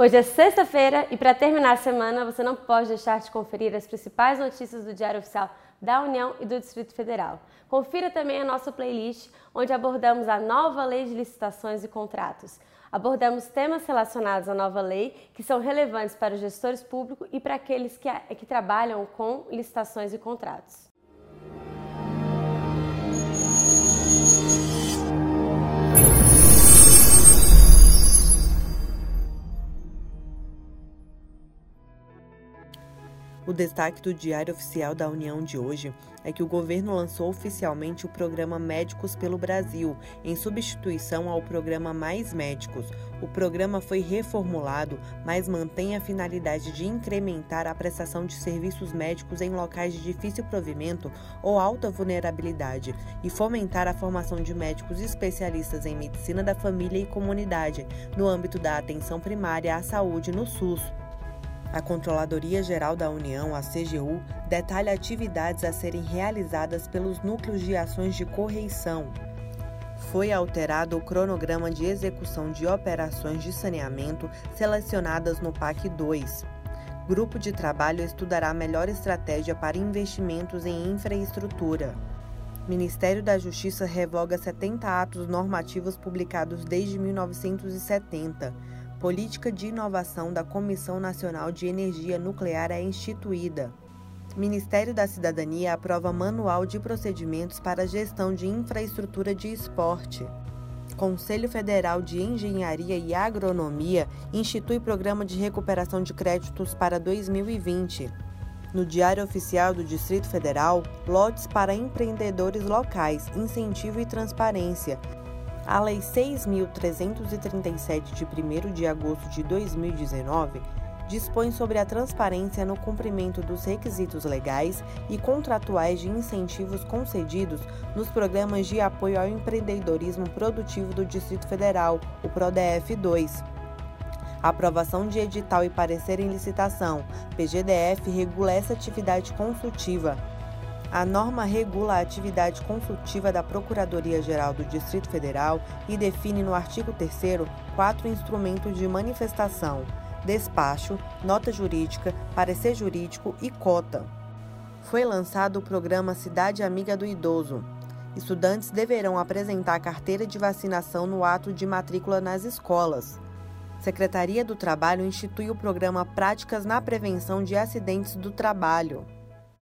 Hoje é sexta-feira e para terminar a semana você não pode deixar de conferir as principais notícias do Diário Oficial da União e do Distrito Federal. Confira também a nossa playlist, onde abordamos a nova lei de licitações e contratos. Abordamos temas relacionados à nova lei que são relevantes para os gestores públicos e para aqueles que, que trabalham com licitações e contratos. O destaque do Diário Oficial da União de hoje é que o governo lançou oficialmente o programa Médicos pelo Brasil, em substituição ao programa Mais Médicos. O programa foi reformulado, mas mantém a finalidade de incrementar a prestação de serviços médicos em locais de difícil provimento ou alta vulnerabilidade e fomentar a formação de médicos especialistas em medicina da família e comunidade, no âmbito da atenção primária à saúde no SUS. A Controladoria Geral da União, a CGU, detalha atividades a serem realizadas pelos núcleos de ações de correição. Foi alterado o cronograma de execução de operações de saneamento selecionadas no PAC 2. Grupo de trabalho estudará a melhor estratégia para investimentos em infraestrutura. Ministério da Justiça revoga 70 atos normativos publicados desde 1970 Política de inovação da Comissão Nacional de Energia Nuclear é instituída. Ministério da Cidadania aprova Manual de Procedimentos para Gestão de Infraestrutura de Esporte. Conselho Federal de Engenharia e Agronomia institui programa de recuperação de créditos para 2020. No Diário Oficial do Distrito Federal, lotes para empreendedores locais, incentivo e transparência, a Lei 6.337, de 1 de agosto de 2019, dispõe sobre a transparência no cumprimento dos requisitos legais e contratuais de incentivos concedidos nos programas de apoio ao empreendedorismo produtivo do Distrito Federal, o PRODEF 2. A aprovação de edital e parecer em licitação, PGDF regula essa atividade consultiva, a norma regula a atividade consultiva da Procuradoria-Geral do Distrito Federal e define no artigo 3 quatro instrumentos de manifestação: despacho, nota jurídica, parecer jurídico e cota. Foi lançado o programa Cidade Amiga do Idoso. Estudantes deverão apresentar carteira de vacinação no ato de matrícula nas escolas. Secretaria do Trabalho institui o programa Práticas na Prevenção de Acidentes do Trabalho.